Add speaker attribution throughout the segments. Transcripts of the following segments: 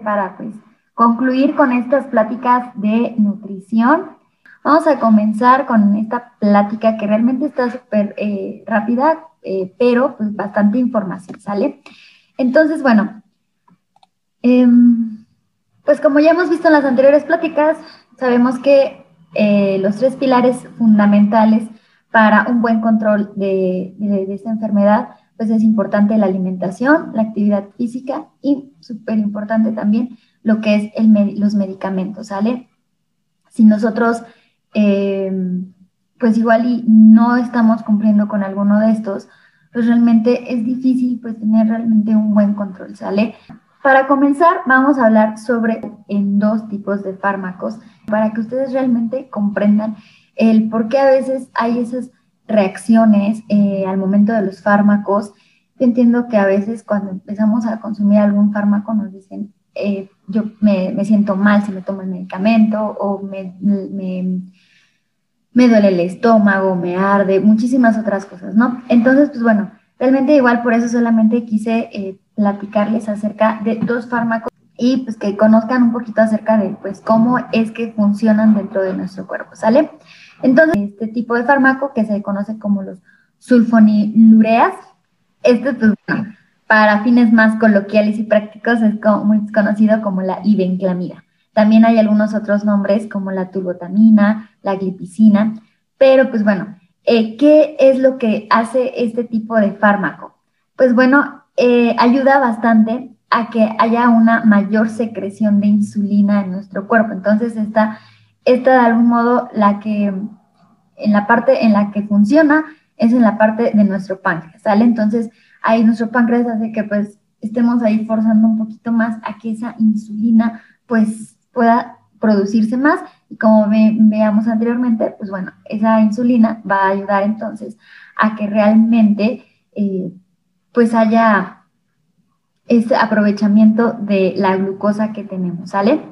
Speaker 1: para pues concluir con estas pláticas de nutrición. Vamos a comenzar con esta plática que realmente está súper eh, rápida, eh, pero pues bastante información, ¿sale? Entonces, bueno, em, pues como ya hemos visto en las anteriores pláticas, sabemos que eh, los tres pilares fundamentales para un buen control de, de esta enfermedad pues es importante la alimentación, la actividad física y súper importante también lo que es los medicamentos, ¿sale? Si nosotros, eh, pues igual y no estamos cumpliendo con alguno de estos, pues realmente es difícil pues tener realmente un buen control, ¿sale? Para comenzar, vamos a hablar sobre en dos tipos de fármacos para que ustedes realmente comprendan el por qué a veces hay esas reacciones eh, al momento de los fármacos. Yo entiendo que a veces cuando empezamos a consumir algún fármaco nos dicen, eh, yo me, me, siento mal si me tomo el medicamento o me, me, me, duele el estómago, me arde, muchísimas otras cosas, ¿no? Entonces, pues bueno, realmente igual por eso solamente quise eh, platicarles acerca de dos fármacos y pues que conozcan un poquito acerca de pues cómo es que funcionan dentro de nuestro cuerpo, ¿sale? Entonces, este tipo de fármaco que se conoce como los sulfonilureas, este pues, para fines más coloquiales y prácticos es muy conocido como la ibenclamida. También hay algunos otros nombres como la turbotamina, la glipicina, pero pues bueno, eh, ¿qué es lo que hace este tipo de fármaco? Pues bueno, eh, ayuda bastante a que haya una mayor secreción de insulina en nuestro cuerpo. Entonces, esta esta de algún modo la que en la parte en la que funciona es en la parte de nuestro páncreas, ¿sale? Entonces, ahí nuestro páncreas hace que pues estemos ahí forzando un poquito más a que esa insulina pues pueda producirse más y como veamos anteriormente, pues bueno, esa insulina va a ayudar entonces a que realmente eh, pues haya ese aprovechamiento de la glucosa que tenemos, ¿sale?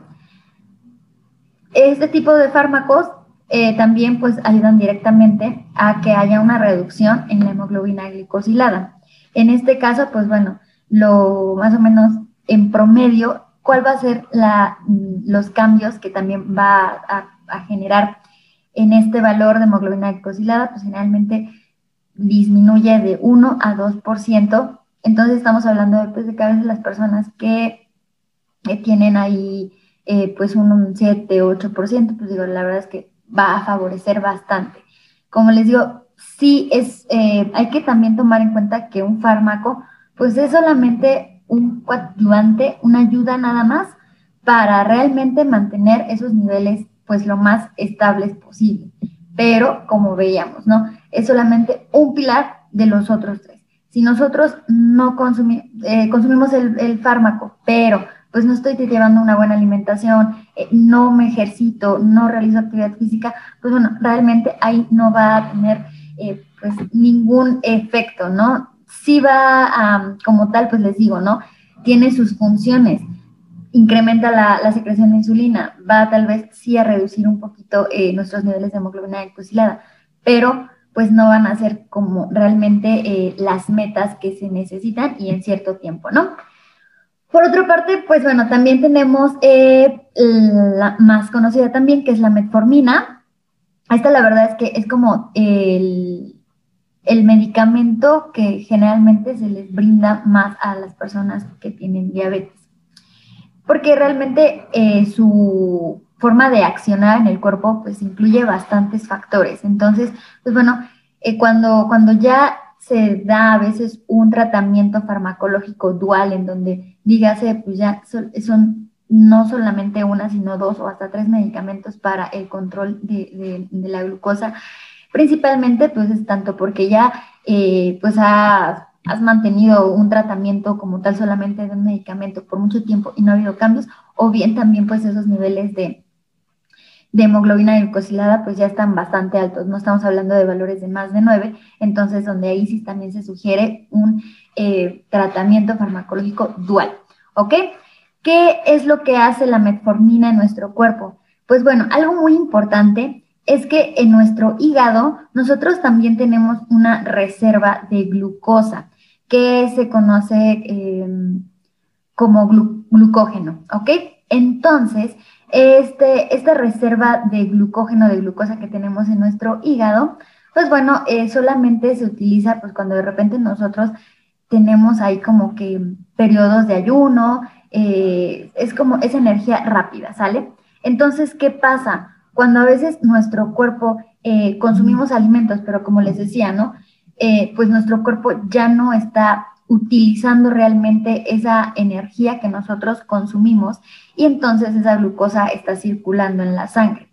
Speaker 1: Este tipo de fármacos eh, también pues ayudan directamente a que haya una reducción en la hemoglobina glicosilada. En este caso, pues bueno, lo más o menos en promedio, ¿cuál va a ser la, mm, los cambios que también va a, generar en este valor de hemoglobina glicosilada? Pues generalmente disminuye de 1 a 2%. Entonces estamos hablando de, pues, de que las personas que tienen ahí eh, pues un 7, 8%, pues digo, la verdad es que va a favorecer bastante. Como les digo, sí es, eh, hay que también tomar en cuenta que un fármaco, pues es solamente un coadyuvante, una ayuda nada más para realmente mantener esos niveles pues lo más estables posible. Pero como veíamos, ¿no? Es solamente un pilar de los otros tres. Si nosotros no eh, consumimos el, el fármaco, pero pues no estoy llevando una buena alimentación, eh, no me ejercito, no realizo actividad física, pues bueno, realmente ahí no va a tener eh, pues ningún efecto, ¿no? Sí va como tal, pues les digo, ¿no? Tiene sus funciones, incrementa la, secreción de insulina, va tal vez sí a reducir un poquito eh, nuestros niveles de hemoglobina glucosilada, pero pues no van a ser como realmente las metas que se necesitan y en cierto tiempo, ¿no? Por otra parte, pues bueno, también tenemos eh, la más conocida también, que es la metformina. Esta la verdad es que es como el, medicamento que generalmente se les brinda más a las personas que tienen diabetes. Porque realmente eh, su forma de accionar en el cuerpo pues incluye bastantes factores. Entonces, pues bueno, eh, cuando, cuando ya se da a veces un tratamiento farmacológico dual en donde dígase, pues ya son, no solamente una, sino dos o hasta tres medicamentos para el control de, la glucosa. Principalmente, pues es tanto porque ya, eh, pues has mantenido un tratamiento como tal solamente de un medicamento por mucho tiempo y no ha habido cambios, o bien también pues esos niveles de, de hemoglobina glucosilada pues ya están bastante altos, no estamos hablando de valores de más de 9, entonces donde ahí sí también se sugiere un eh, tratamiento farmacológico dual, ¿ok? ¿Qué es lo que hace la metformina en nuestro cuerpo? Pues bueno, algo muy importante es que en nuestro hígado nosotros también tenemos una reserva de glucosa que se conoce em, como glucógeno, ¿ok? Entonces, este, esta reserva de glucógeno, de glucosa que tenemos en nuestro hígado, pues bueno, eh, solamente se utiliza pues cuando de repente nosotros tenemos ahí como que periodos de ayuno, eh, es como esa energía rápida, ¿sale? Entonces, ¿qué pasa? Cuando a veces nuestro cuerpo eh, consumimos alimentos, pero como les decía, ¿no? pues nuestro cuerpo ya no está utilizando realmente esa energía que nosotros consumimos y entonces esa glucosa está circulando en la sangre.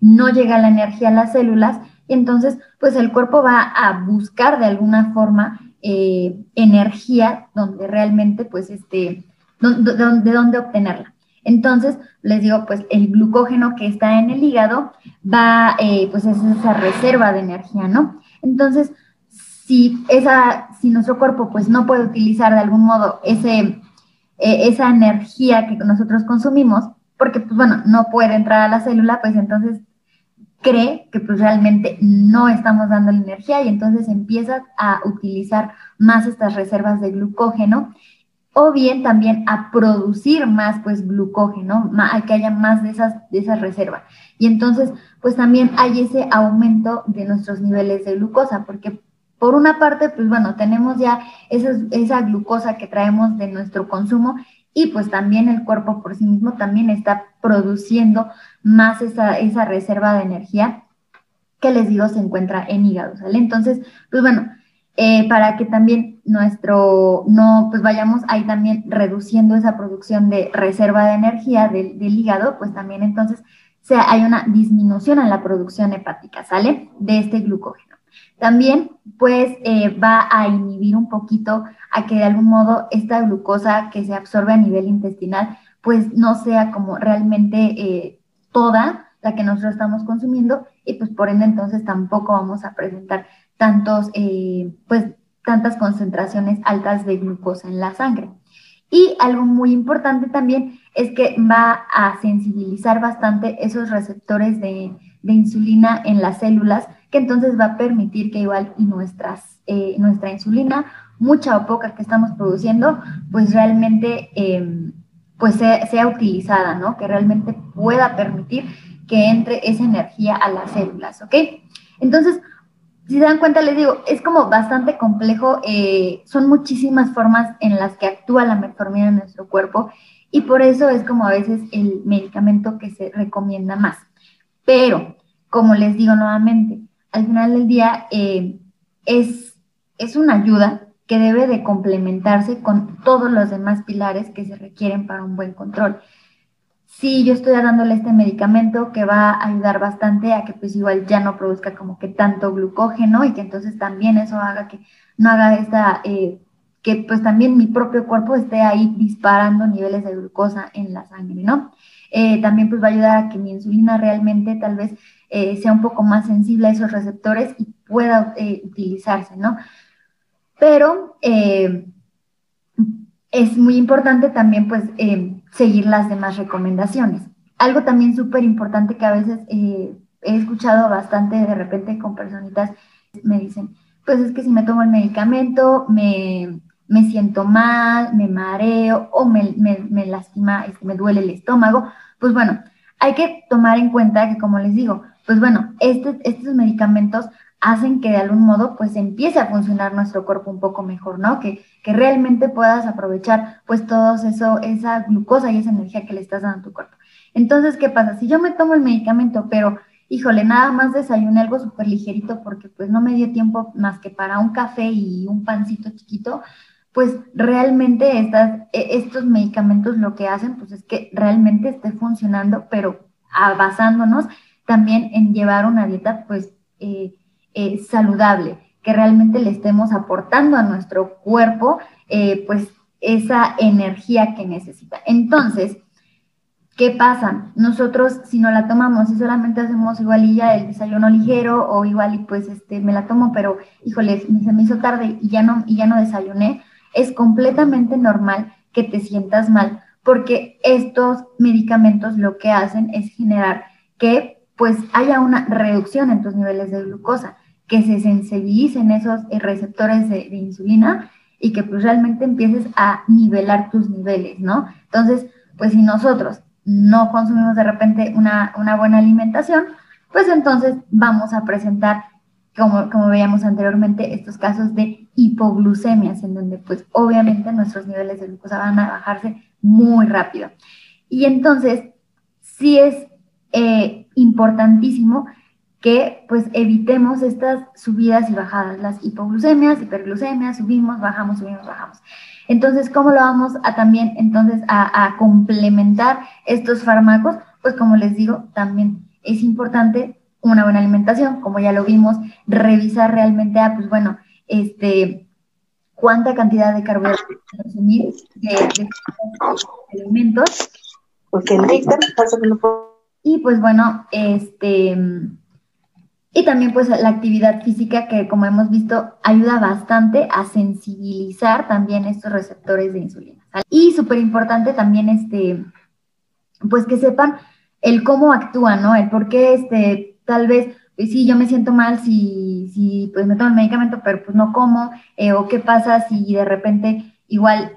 Speaker 1: No llega la energía a las células y entonces pues el cuerpo va a buscar de alguna forma eh, energía donde realmente pues este, de, dónde obtenerla. Entonces, les digo, pues el glucógeno que está en el hígado va, eh, pues es esa reserva de energía, ¿no? Entonces, si, esa, si nuestro cuerpo pues no puede utilizar de algún modo ese, eh, esa energía que nosotros consumimos, porque pues bueno, no puede entrar a la célula, pues entonces cree que pues realmente no estamos dando la energía y entonces empieza a utilizar más estas reservas de glucógeno o bien también a producir más pues glucógeno, a que haya más de esas, de esas reservas. Y entonces pues también hay ese aumento de nuestros niveles de glucosa, porque por una parte, pues bueno, tenemos ya esa, glucosa que traemos de nuestro consumo y pues también el cuerpo por sí mismo también está produciendo más esa, reserva de energía que les digo se encuentra en hígado, ¿sale? Entonces, pues bueno, eh, para que también nuestro, no, pues vayamos ahí también reduciendo esa producción de reserva de energía del, hígado, pues también entonces hay una disminución en la producción hepática, ¿sale? De este glucógeno. También, pues, eh, va a inhibir un poquito a que de algún modo esta glucosa que se absorbe a nivel intestinal, pues no sea como realmente eh, toda la que nosotros estamos consumiendo y pues por ende entonces tampoco vamos a presentar tantos, eh, pues tantas concentraciones altas de glucosa en la sangre. Y algo muy importante también es que va a sensibilizar bastante esos receptores de, de insulina en las células que entonces va a permitir que igual y nuestras, eh, nuestra insulina, mucha o poca que estamos produciendo, pues realmente em, pues sea, utilizada, ¿no? Que realmente pueda permitir que entre esa energía a las células, ¿ok? Entonces, si se dan cuenta, les digo, es como bastante complejo, eh, son muchísimas formas en las que actúa la metformina en nuestro cuerpo y por eso es como a veces el medicamento que se recomienda más. Pero, como les digo nuevamente, al final del día eh, es, es una ayuda que debe de complementarse con todos los demás pilares que se requieren para un buen control. Sí, yo estoy dándole este medicamento que va a ayudar bastante a que pues igual ya no produzca como que tanto glucógeno y que entonces también eso haga que no haga esta, eh, que pues también mi propio cuerpo esté ahí disparando niveles de glucosa en la sangre, ¿no? Eh, también pues va a ayudar a que mi insulina realmente tal vez eh, sea un poco más sensible a esos receptores y pueda eh, utilizarse, ¿no? Pero eh, es muy importante también, pues, seguir las demás recomendaciones. Algo también súper importante que a veces he escuchado bastante de repente con personitas me dicen, pues es que si me tomo el medicamento me, siento mal, me mareo o me, me, lastima, este, me duele el estómago. Pues bueno, hay que tomar en cuenta que, como les digo, pues bueno, este, estos medicamentos hacen que de algún modo pues empiece a funcionar nuestro cuerpo un poco mejor, ¿no? Que, que realmente puedas aprovechar pues todo eso, esa glucosa y esa energía que le estás dando a tu cuerpo. Entonces, ¿qué pasa? Si yo me tomo el medicamento, pero híjole, nada más desayuné algo súper ligerito porque pues no me dio tiempo más que para un café y un pancito chiquito, pues realmente estas, e, estos medicamentos lo que hacen pues es que realmente esté funcionando, pero basándonos también en llevar una dieta pues eh, eh, saludable, que realmente le estemos aportando a nuestro cuerpo eh, pues esa energía que necesita. Entonces, ¿qué pasa? Nosotros si no la tomamos y solamente hacemos igual y ya el desayuno ligero o igual y pues este me la tomo, pero híjole, se me hizo tarde y ya no y ya no desayuné, es completamente normal que te sientas mal porque estos medicamentos lo que hacen es generar que pues haya una reducción en tus niveles de glucosa, que se sensibilicen esos eh, receptores de, insulina y que pues realmente empieces a nivelar tus niveles, ¿no? Entonces, pues si nosotros no consumimos de repente una, una buena alimentación, pues entonces vamos a presentar, como, como veíamos anteriormente, estos casos de hipoglucemias, en donde pues obviamente nuestros niveles de glucosa van a bajarse muy rápido. Y entonces, sí es eh, importantísimo que pues evitemos estas subidas y bajadas, las hipoglucemias, hiperglucemias, subimos, bajamos, subimos, bajamos. Entonces, ¿cómo lo vamos a también entonces a, complementar estos fármacos? Pues como les digo, también es importante una buena alimentación, como ya lo vimos, revisar realmente, ah, pues bueno, este, cuánta cantidad de carbohidratos consumir de, de, alimentos. Porque y pues bueno, este, y también pues la actividad física que como hemos visto ayuda bastante a sensibilizar también estos receptores de insulina. Y súper importante también este, pues que sepan el cómo actúan, ¿no? El por qué este, tal vez, pues sí, yo me siento mal si, si pues me tomo el medicamento, pero pues no como, eh, o qué pasa si de repente igual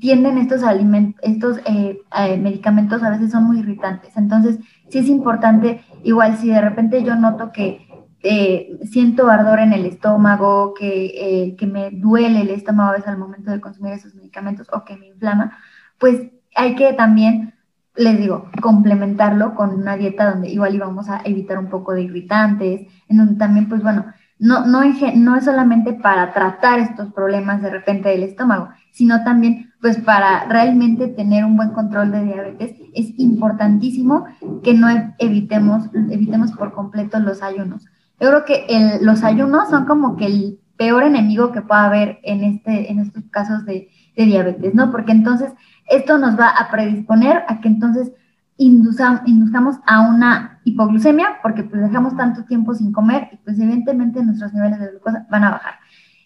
Speaker 1: tienden estos alimentos, estos eh, eh, medicamentos a veces son muy irritantes. Entonces, sí es importante, igual si de repente yo noto que eh, siento ardor en el estómago, que, que, me duele el estómago a veces al momento de consumir esos medicamentos o que me inflama, pues hay que también, les digo, complementarlo con una dieta donde igual íbamos a evitar un poco de irritantes, en donde también, pues bueno, no, no, no es solamente para tratar estos problemas de repente del estómago, sino también pues para realmente tener un buen control de diabetes es importantísimo que no evitemos, evitemos por completo los ayunos. Yo creo que los ayunos son como que el peor enemigo que pueda haber en, este, en estos casos de, diabetes, ¿no? Porque entonces esto nos va a predisponer a que entonces induzcamos a una hipoglucemia porque pues dejamos tanto tiempo sin comer y pues evidentemente nuestros niveles de glucosa van a bajar.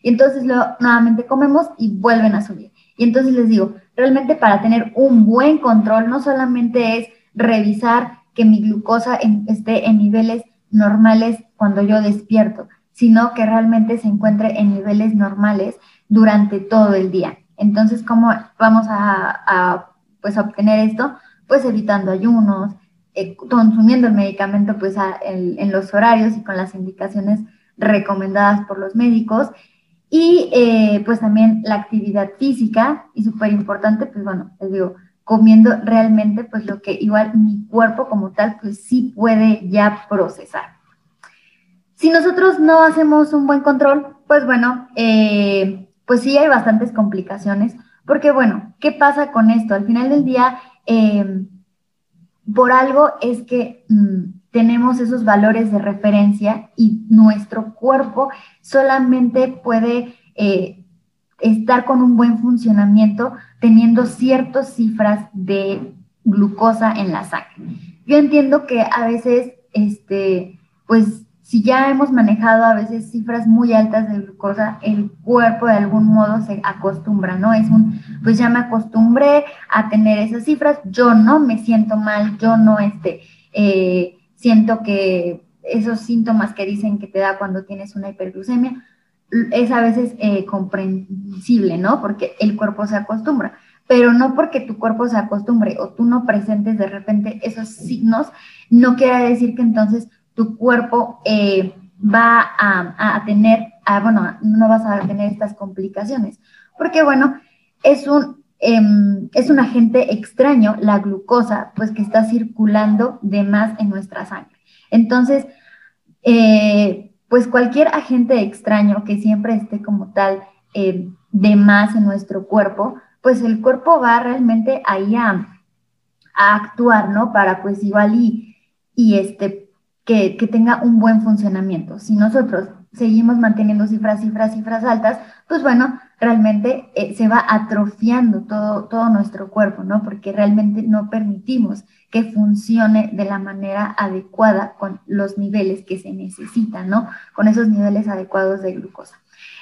Speaker 1: Y entonces luego nuevamente comemos y vuelven a subir. Y entonces les digo, realmente para tener un buen control no solamente es revisar que mi glucosa esté en niveles normales cuando yo despierto, sino que realmente se encuentre en niveles normales durante todo el día. Entonces, ¿cómo vamos a, pues, obtener esto? Pues evitando ayunos, eh, consumiendo el medicamento pues en los horarios y con las indicaciones recomendadas por los médicos y eh, pues también la actividad física, y súper importante, pues bueno, les digo, comiendo realmente pues lo que igual mi cuerpo como tal pues sí puede ya procesar. Si nosotros no hacemos un buen control, pues bueno, eh, pues sí hay bastantes complicaciones, porque bueno, ¿qué pasa con esto? Al final del día, eh, por algo es que mm, tenemos esos valores de referencia y nuestro cuerpo solamente puede eh, estar con un buen funcionamiento teniendo ciertas cifras de glucosa en la sangre. Yo entiendo que a veces, este, pues si ya hemos manejado a veces cifras muy altas de glucosa, el cuerpo de algún modo se acostumbra, ¿no? Es un, pues ya me acostumbré a tener esas cifras, yo no me siento mal, yo no, este, eh, siento que esos síntomas que dicen que te da cuando tienes una hiperglucemia es a veces eh, comprensible, ¿no? Porque el cuerpo se acostumbra, pero no porque tu cuerpo se acostumbre o tú no presentes de repente esos signos, no quiere decir que entonces tu cuerpo eh, va a, tener, bueno, no vas a tener estas complicaciones, porque bueno, es un, Em, es un agente extraño, la glucosa, pues que está circulando de más en nuestra sangre. Entonces, eh, pues cualquier agente extraño que siempre esté como tal eh, de más en nuestro cuerpo, pues el cuerpo va realmente ahí a, actuar, ¿no? Para pues igual y, y este, que, tenga un buen funcionamiento. Si nosotros seguimos manteniendo cifras, cifras, cifras altas, pues bueno, realmente eh, se va atrofiando todo, todo nuestro cuerpo, ¿no? Porque realmente no permitimos que funcione de la manera adecuada con los niveles que se necesitan, ¿no? Con esos niveles adecuados de glucosa.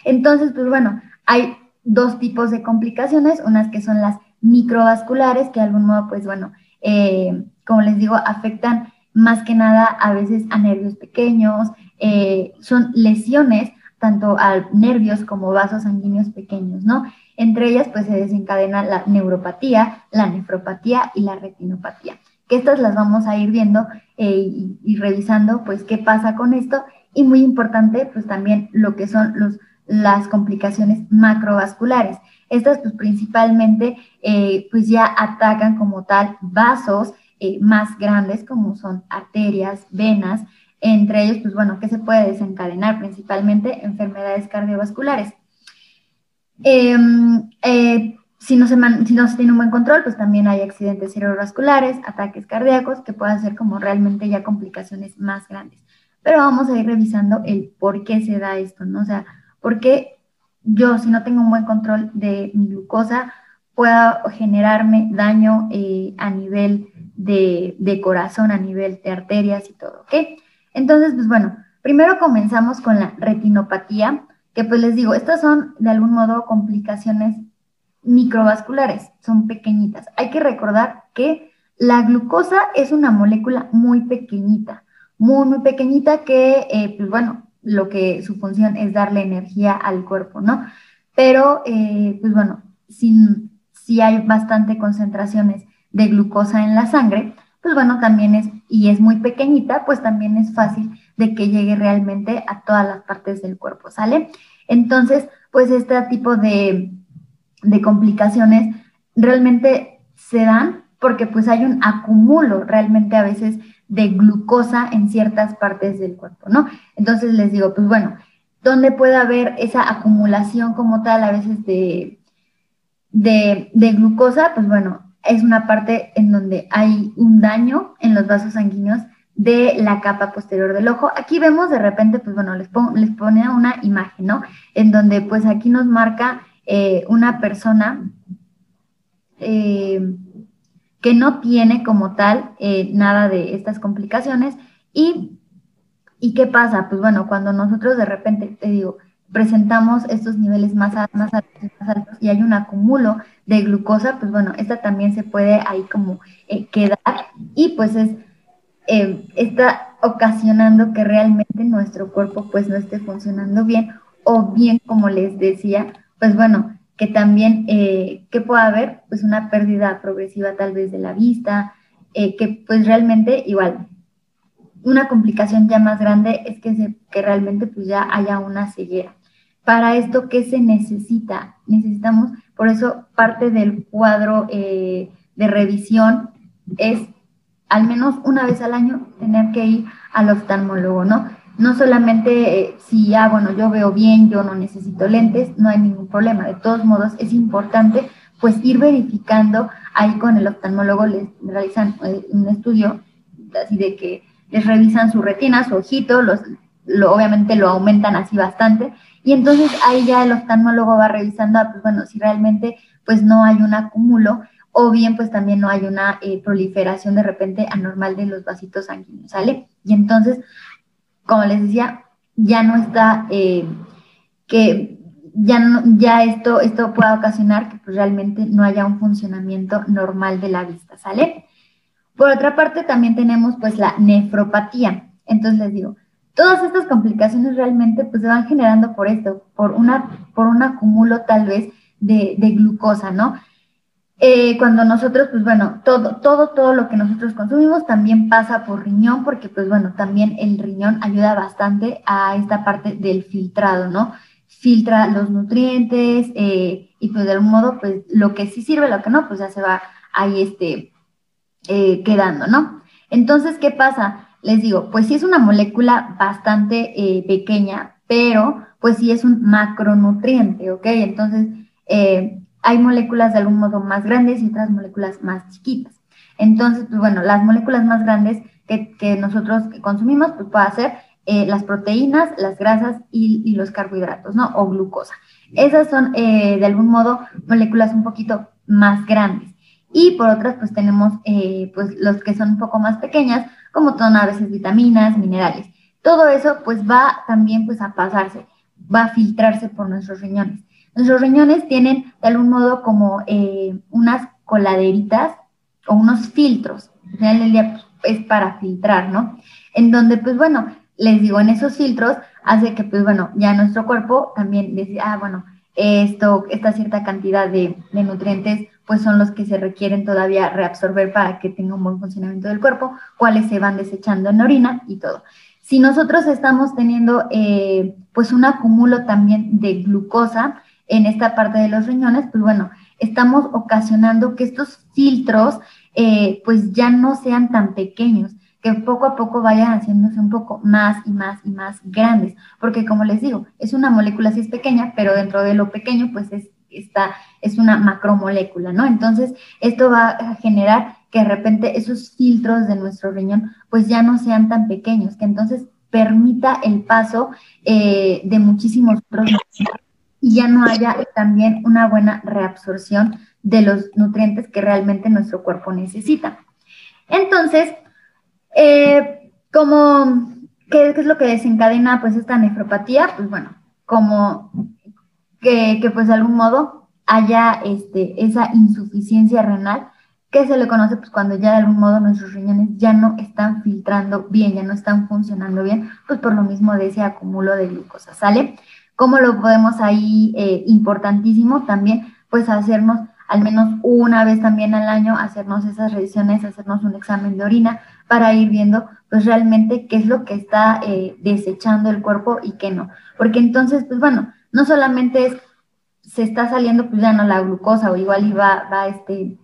Speaker 1: Entonces, pues bueno, hay dos tipos de complicaciones, unas que son las microvasculares, que de algún modo, pues bueno, eh, como les digo, afectan más que nada a veces a nervios pequeños, eh, son lesiones tanto a nervios como vasos sanguíneos pequeños, ¿no? Entre ellas, pues se desencadena la neuropatía, la nefropatía y la retinopatía. Que estas las vamos a ir viendo eh, y, revisando, pues, qué pasa con esto. Y muy importante, pues, también lo que son los, las complicaciones macrovasculares. Estas, pues, principalmente, eh, pues, ya atacan como tal vasos eh, más grandes, como son arterias, venas, entre ellos, pues, bueno, que se puede desencadenar principalmente enfermedades cardiovasculares. Em, eh, si, no se si no se tiene un buen control, pues también hay accidentes cerebrovasculares, ataques cardíacos, que pueden ser como realmente ya complicaciones más grandes. Pero vamos a ir revisando el por qué se da esto, ¿no? O sea, por qué yo, si no tengo un buen control de mi glucosa, pueda generarme daño eh, a nivel de, de, corazón, a nivel de arterias y todo, ¿ok? Entonces, pues bueno, primero comenzamos con la retinopatía, que pues les digo, estas son de algún modo complicaciones microvasculares, son pequeñitas. Hay que recordar que la glucosa es una molécula muy pequeñita, muy, muy pequeñita que, eh, pues bueno, lo que su función es darle energía al cuerpo, ¿no? Pero, eh, pues bueno, si, si hay bastante concentraciones de glucosa en la sangre, pues bueno, también es, y es muy pequeñita, pues también es fácil de que llegue realmente a todas las partes del cuerpo, ¿sale? Entonces, pues este tipo de, de complicaciones realmente se dan porque pues hay un acumulo realmente a veces de glucosa en ciertas partes del cuerpo, ¿no? Entonces les digo, pues bueno, ¿dónde puede haber esa acumulación como tal a veces de, de, de glucosa? Pues bueno, es una parte en donde hay un daño en los vasos sanguíneos de la capa posterior del ojo. Aquí vemos de repente, pues bueno, les, les pone una imagen, ¿no? En donde pues aquí nos marca eh, una persona eh, que no tiene como tal eh, nada de estas complicaciones y, y ¿qué pasa? Pues bueno, cuando nosotros de repente, te digo, presentamos estos niveles más, más, altos, más altos y hay un acumulo de glucosa, pues bueno, esta también se puede ahí como eh, quedar y pues es, eh, está ocasionando que realmente nuestro cuerpo pues no esté funcionando bien o bien, como les decía, pues bueno, que también, eh, que pueda haber pues una pérdida progresiva tal vez de la vista, que pues realmente igual una complicación ya más grande es que, se, que realmente pues ya haya una ceguera. Para esto, ¿qué se necesita? Necesitamos, por eso parte del cuadro eh, de revisión es al menos una vez al año tener que ir al oftalmólogo, ¿no? No solamente eh, si, ya, bueno, yo veo bien, yo no necesito lentes, no hay ningún problema. De todos modos, es importante pues ir verificando ahí con el oftalmólogo, les realizan eh, un estudio así de que les revisan su retina, su ojito, los, lo, obviamente lo aumentan así bastante y entonces ahí ya el oftalmólogo va revisando, ah, pues bueno, si realmente pues no hay un acúmulo o bien pues también no hay una eh, proliferación de repente anormal de los vasitos sanguíneos, ¿sale? Y entonces, como les decía, ya no está, eh, que ya, no, ya esto, esto pueda ocasionar que pues realmente no haya un funcionamiento normal de la vista, ¿sale? Por otra parte, también tenemos pues la nefropatía. Entonces les digo, Todas estas complicaciones realmente pues se van generando por esto, por, una, por un acumulo tal vez de, glucosa, ¿no? Eh, cuando nosotros, pues bueno, todo, todo, todo lo que nosotros consumimos también pasa por riñón, porque pues bueno, también el riñón ayuda bastante a esta parte del filtrado, ¿no? Filtra los nutrientes eh, y pues de algún modo, pues lo que sí sirve, lo que no, pues ya se va ahí este, eh, quedando, ¿no? Entonces, ¿qué pasa? Les digo, pues sí es una molécula bastante eh, pequeña, pero pues sí es un macronutriente, ¿ok? Entonces, eh, hay moléculas de algún modo más grandes y otras moléculas más chiquitas. Entonces, pues bueno, las moléculas más grandes que, nosotros consumimos, pues puede ser eh, las proteínas, las grasas y, los carbohidratos, ¿no? O glucosa. Esas son, de algún modo, moléculas un poquito más grandes. Y por otras, pues tenemos, pues los que son un poco más pequeñas, como son a veces vitaminas, minerales. Todo eso pues va también pues a pasarse, va a filtrarse por nuestros riñones. Nuestros riñones tienen de algún modo como eh, unas coladeritas o unos filtros. Al final día pues, es para filtrar, ¿no? En donde pues bueno, les digo, en esos filtros hace que, pues bueno, ya nuestro cuerpo también decida, ah, bueno, esto, esta cierta cantidad de, nutrientes, pues son los que se requieren todavía reabsorber para que tenga un buen funcionamiento del cuerpo, cuáles se van desechando en orina y todo. Si nosotros estamos teniendo, eh, pues un acumulo también de glucosa en esta parte de los riñones, pues bueno, estamos ocasionando que estos filtros, eh, pues ya no sean tan pequeños que poco a poco vayan haciéndose un poco más y más y más grandes, porque como les digo, es una molécula sí es pequeña, pero dentro de lo pequeño pues es, está, es una macromolécula, ¿no? Entonces, esto va a generar que de repente esos filtros de nuestro riñón pues ya no sean tan pequeños, que entonces permita el paso eh, de muchísimos otros y ya no haya también una buena reabsorción de los nutrientes que realmente nuestro cuerpo necesita. Entonces, eh, como, ¿qué, es lo que desencadena pues esta nefropatía? Pues bueno, como que, pues de algún modo haya este, esa insuficiencia renal que se le conoce pues cuando ya de algún modo nuestros riñones ya no están filtrando bien, ya no están funcionando bien, pues por lo mismo de ese acúmulo de glucosa, ¿sale? ¿Cómo lo podemos ahí? Eh, importantísimo también, pues hacernos al menos una vez también al año, hacernos esas revisiones, hacernos un examen de orina para ir viendo pues realmente qué es lo que está eh, desechando el cuerpo y qué no. Porque entonces, pues bueno, no solamente es, se está saliendo pues ya no la glucosa o igual iba, va este,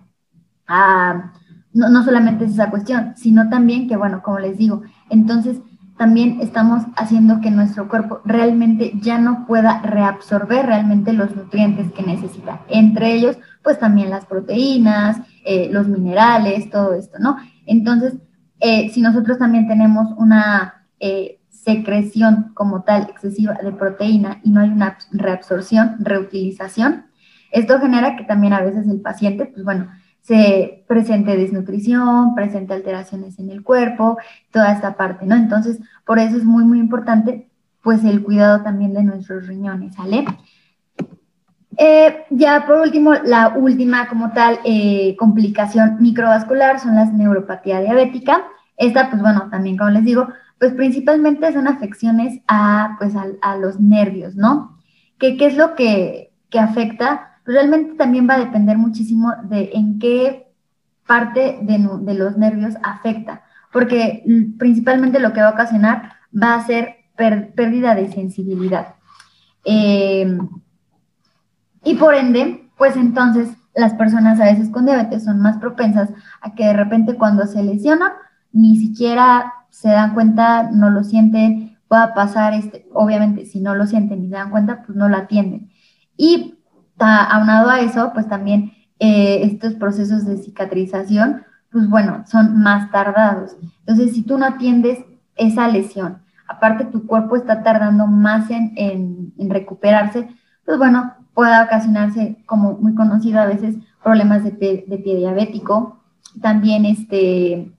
Speaker 1: a, no, no solamente es esa cuestión, sino también que bueno, como les digo, entonces también estamos haciendo que nuestro cuerpo realmente ya no pueda reabsorber realmente los nutrientes que necesita. Entre ellos, pues también las proteínas, eh, los minerales, todo esto, ¿no? Entonces, eh, si nosotros también tenemos una eh, secreción como tal excesiva de proteína y no hay una reabsorción, reutilización, esto genera que también a veces el paciente, pues bueno, se presente desnutrición, presente alteraciones en el cuerpo, toda esta parte, ¿no? Entonces, por eso es muy, muy importante, pues, el cuidado también de nuestros riñones, ¿sale? Eh, ya por último, la última como tal eh, complicación microvascular son las neuropatía diabética. Esta, pues bueno, también como les digo, pues principalmente son afecciones a, pues, a, los nervios, ¿no? ¿Qué, ¿Qué, es lo que, que afecta? Pues realmente también va a depender muchísimo de en qué parte de, los nervios afecta, porque principalmente lo que va a ocasionar va a ser pérdida de sensibilidad. Eh, y por ende, pues entonces las personas a veces con diabetes son más propensas a que de repente cuando se lesionan, ni siquiera se dan cuenta, no lo sienten, pueda pasar, este, obviamente si no lo sienten ni se dan cuenta, pues no lo atienden. Y aunado a eso, pues también eh, estos procesos de cicatrización, pues bueno, son más tardados. Entonces, si tú no atiendes esa lesión, aparte tu cuerpo está tardando más en, en recuperarse, pues bueno, puede ocasionarse, como muy conocido a veces, problemas de de pie diabético. También, este,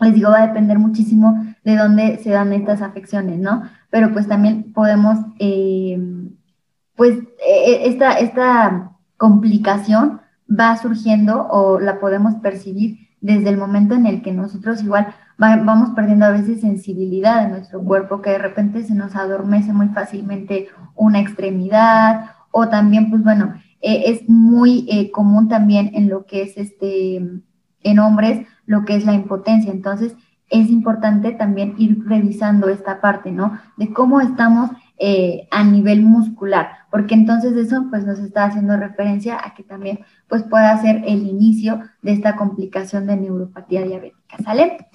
Speaker 1: les digo, va a depender muchísimo de dónde se dan estas afecciones, ¿no? Pero pues también podemos eh, pues e, e, esta, esta complicación va surgiendo o la podemos percibir desde el momento en el que nosotros igual vamos perdiendo a veces sensibilidad en nuestro cuerpo, que de repente se nos adormece muy fácilmente una extremidad o también, pues bueno, e, es muy eh, común también en lo que es este, en hombres, lo que es la impotencia. Entonces, es importante también ir revisando esta parte, ¿no? De cómo estamos eh, a nivel muscular, porque entonces eso pues nos está haciendo referencia a que también pues pueda ser el inicio de esta complicación de neuropatía diabética, ¿sale?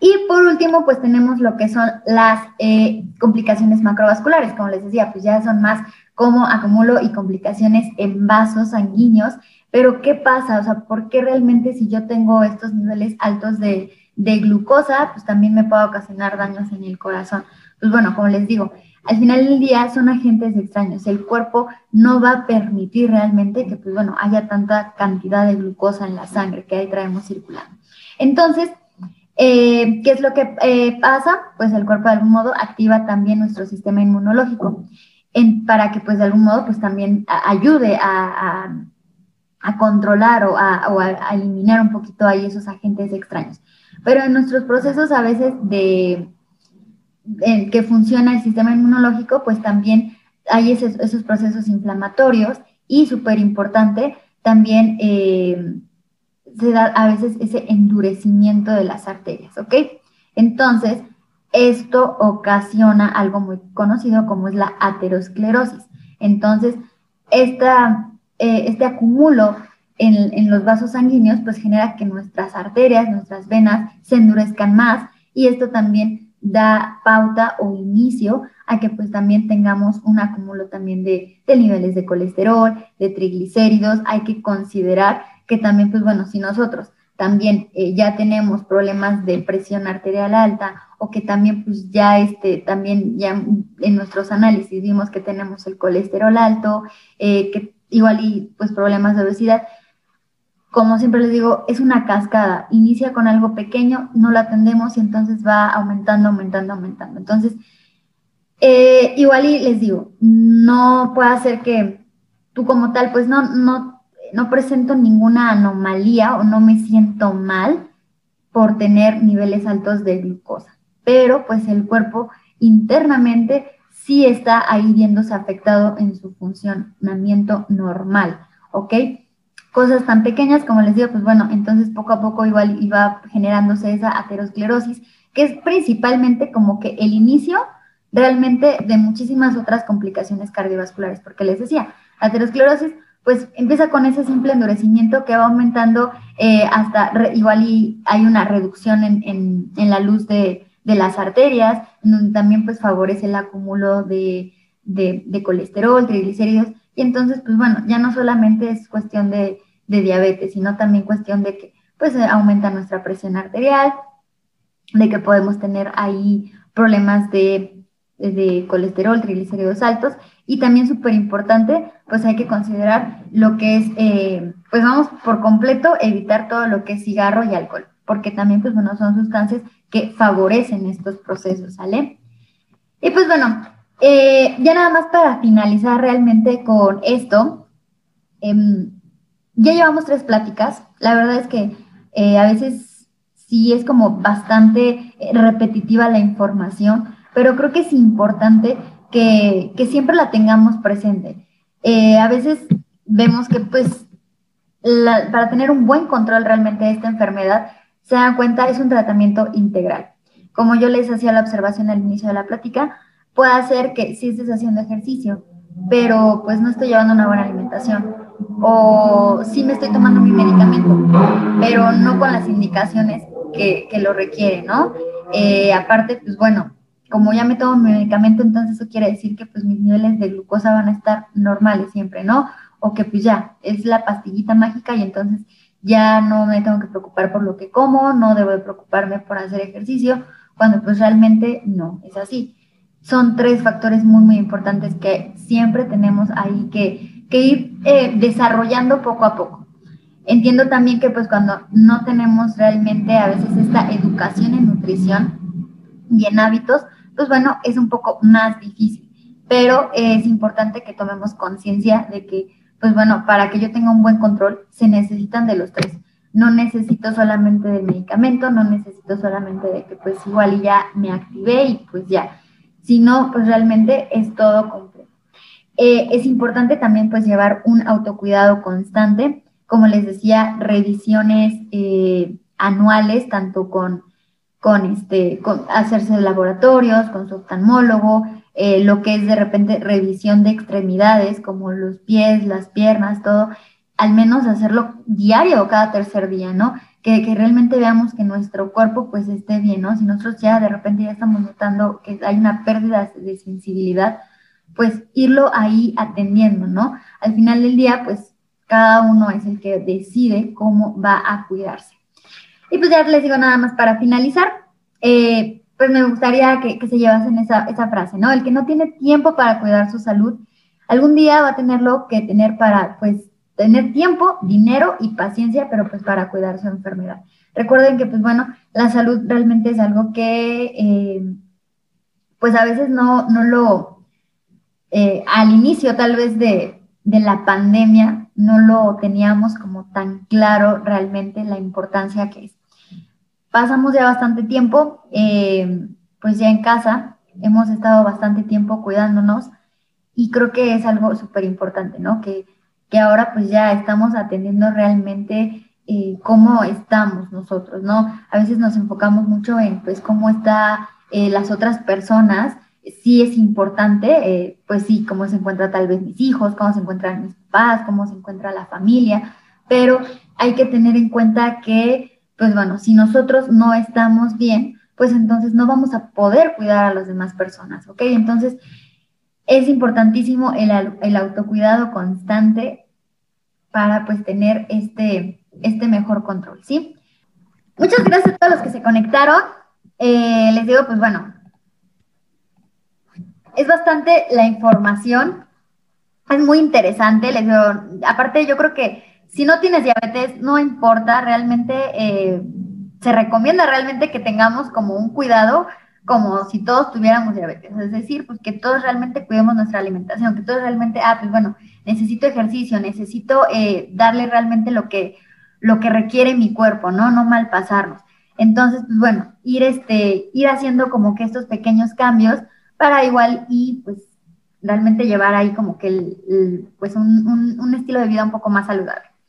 Speaker 1: Y por último, pues tenemos lo que son las eh, complicaciones macrovasculares, como les decía, pues ya son más como acumulo y complicaciones en vasos sanguíneos, pero ¿qué pasa? O sea, ¿por qué realmente si yo tengo estos niveles altos de, de glucosa, pues también me puede ocasionar daños en el corazón? Pues bueno, como les digo, al final del día son agentes extraños. El cuerpo no va a permitir realmente que, pues bueno, haya tanta cantidad de glucosa en la sangre que ahí traemos circulando. Entonces, eh, ¿qué es lo que eh, pasa? Pues el cuerpo de algún modo activa también nuestro sistema inmunológico para que, pues de algún modo, pues también ayude a, controlar o, o a eliminar un poquito ahí esos agentes extraños. Pero en nuestros procesos a veces de que funciona el sistema inmunológico, pues también hay esos, procesos inflamatorios y súper importante, también eh, se da a veces ese endurecimiento de las arterias, ¿ok? Entonces, esto ocasiona algo muy conocido como es la aterosclerosis. Entonces, esta, eh, este acumulo en, en, los vasos sanguíneos pues genera que nuestras arterias, nuestras venas se endurezcan más y esto también da pauta o inicio a que pues también tengamos un acúmulo también de, niveles de colesterol, de triglicéridos. Hay que considerar que también pues bueno, si nosotros también eh, ya tenemos problemas de presión arterial alta o que también pues ya este también ya en nuestros análisis vimos que tenemos el colesterol alto eh, que igual y pues problemas de obesidad como siempre les digo, es una cascada. Inicia con algo pequeño, no lo atendemos y entonces va aumentando, aumentando, aumentando. Entonces, eh, igual y les digo, no puede ser que tú como tal, pues no, no, no presento ninguna anomalía o no me siento mal por tener niveles altos de glucosa. Pero pues el cuerpo internamente sí está ahí viéndose afectado en su funcionamiento normal, ¿ok? cosas tan pequeñas como les digo, pues bueno, entonces poco a poco igual iba generándose esa aterosclerosis, que es principalmente como que el inicio realmente de muchísimas otras complicaciones cardiovasculares, porque les decía, aterosclerosis pues empieza con ese simple endurecimiento que va aumentando eh, hasta igual y hay una reducción en, la luz de, las arterias, también pues favorece el acúmulo de, de colesterol, triglicéridos, y entonces pues bueno, ya no solamente es cuestión de, de diabetes, sino también cuestión de que pues eh, aumenta nuestra presión arterial, de que podemos tener ahí problemas de, de colesterol, triglicéridos altos. Y también súper importante, pues hay que considerar lo que es, eh, pues vamos por completo evitar todo lo que es cigarro y alcohol, porque también pues bueno, son sustancias que favorecen estos procesos, ¿sale? Y pues bueno, eh, ya nada más para finalizar realmente con esto, eh, ya llevamos tres pláticas. La verdad es que eh, a veces sí es como bastante eh, repetitiva la información, pero creo que es importante que, siempre la tengamos presente. A veces vemos que pues para tener un buen control realmente de esta enfermedad, se dan cuenta, es un tratamiento integral. Como yo les hacía la observación al inicio de la plática, puede ser que sí estés haciendo ejercicio, pero pues no estoy llevando una buena alimentación o sí me estoy tomando mi medicamento, pero no con las indicaciones que, lo requiere, ¿no? Eh, aparte, pues bueno, como ya me tomo mi medicamento, entonces eso quiere decir que pues mis niveles de glucosa van a estar normales siempre, ¿no? O que pues ya, es la pastillita mágica y entonces ya no me tengo que preocupar por lo que como, no debo de preocuparme por hacer ejercicio, cuando pues realmente no, es así son tres factores muy, muy importantes que siempre tenemos ahí que, ir eh, desarrollando poco a poco. Entiendo también que pues cuando no tenemos realmente a veces esta educación en nutrición y en hábitos, pues bueno, es un poco más difícil, pero es importante que tomemos conciencia de que, pues bueno, para que yo tenga un buen control, se necesitan de los tres. No necesito solamente del medicamento, no necesito solamente de que pues igual ya me activé y pues ya si no, pues realmente es todo completo. Eh, es importante también pues llevar un autocuidado constante, como les decía, revisiones eh, anuales, tanto con, con, este, con hacerse laboratorios, con su oftalmólogo, eh, lo que es de repente revisión de extremidades, como los pies, las piernas, todo, al menos hacerlo diario o cada tercer día, ¿no? que, realmente veamos que nuestro cuerpo pues esté bien, ¿no? Si nosotros ya de repente ya estamos notando que hay una pérdida de sensibilidad, pues irlo ahí atendiendo, ¿no? Al final del día, pues cada uno es el que decide cómo va a cuidarse. Y pues ya les digo nada más para finalizar, eh, pues me gustaría que, que se llevasen esa, esa frase, ¿no? El que no tiene tiempo para cuidar su salud, algún día va a tenerlo que tener para, pues, tener tiempo, dinero y paciencia, pero pues para cuidar su enfermedad. Recuerden que pues bueno, la salud realmente es algo que eh, pues a veces no, no lo, eh, al inicio tal vez de, la pandemia, no lo teníamos como tan claro realmente la importancia que es. Pasamos ya bastante tiempo, eh, pues ya en casa, hemos estado bastante tiempo cuidándonos y creo que es algo súper importante, ¿no? Que, que ahora pues ya estamos atendiendo realmente eh, cómo estamos nosotros, ¿no? A veces nos enfocamos mucho en pues cómo está eh, las otras personas, sí es importante, pues sí, cómo se encuentra tal vez mis hijos, cómo se encuentran mis papás, cómo se encuentra la familia, pero hay que tener en cuenta que, pues bueno, si nosotros no estamos bien, pues entonces no vamos a poder cuidar a las demás personas, ¿ok? Entonces, es importantísimo el, autocuidado constante para pues tener este, este mejor control, ¿sí? Muchas gracias a todos los que se conectaron. Eh, les digo, pues bueno, es bastante la información, es muy interesante, les digo, aparte yo creo que si no tienes diabetes, no importa, realmente eh, se recomienda realmente que tengamos como un cuidado como si todos tuviéramos diabetes, es decir, pues que todos realmente cuidemos nuestra alimentación, que todos realmente, ah, pues bueno, necesito ejercicio, necesito eh, darle realmente lo que, lo que requiere mi cuerpo, ¿no? No mal pasarnos. Entonces, pues bueno, ir, este, ir haciendo como que estos pequeños cambios para igual y pues realmente llevar ahí como que el, pues un, un estilo de vida un poco más saludable.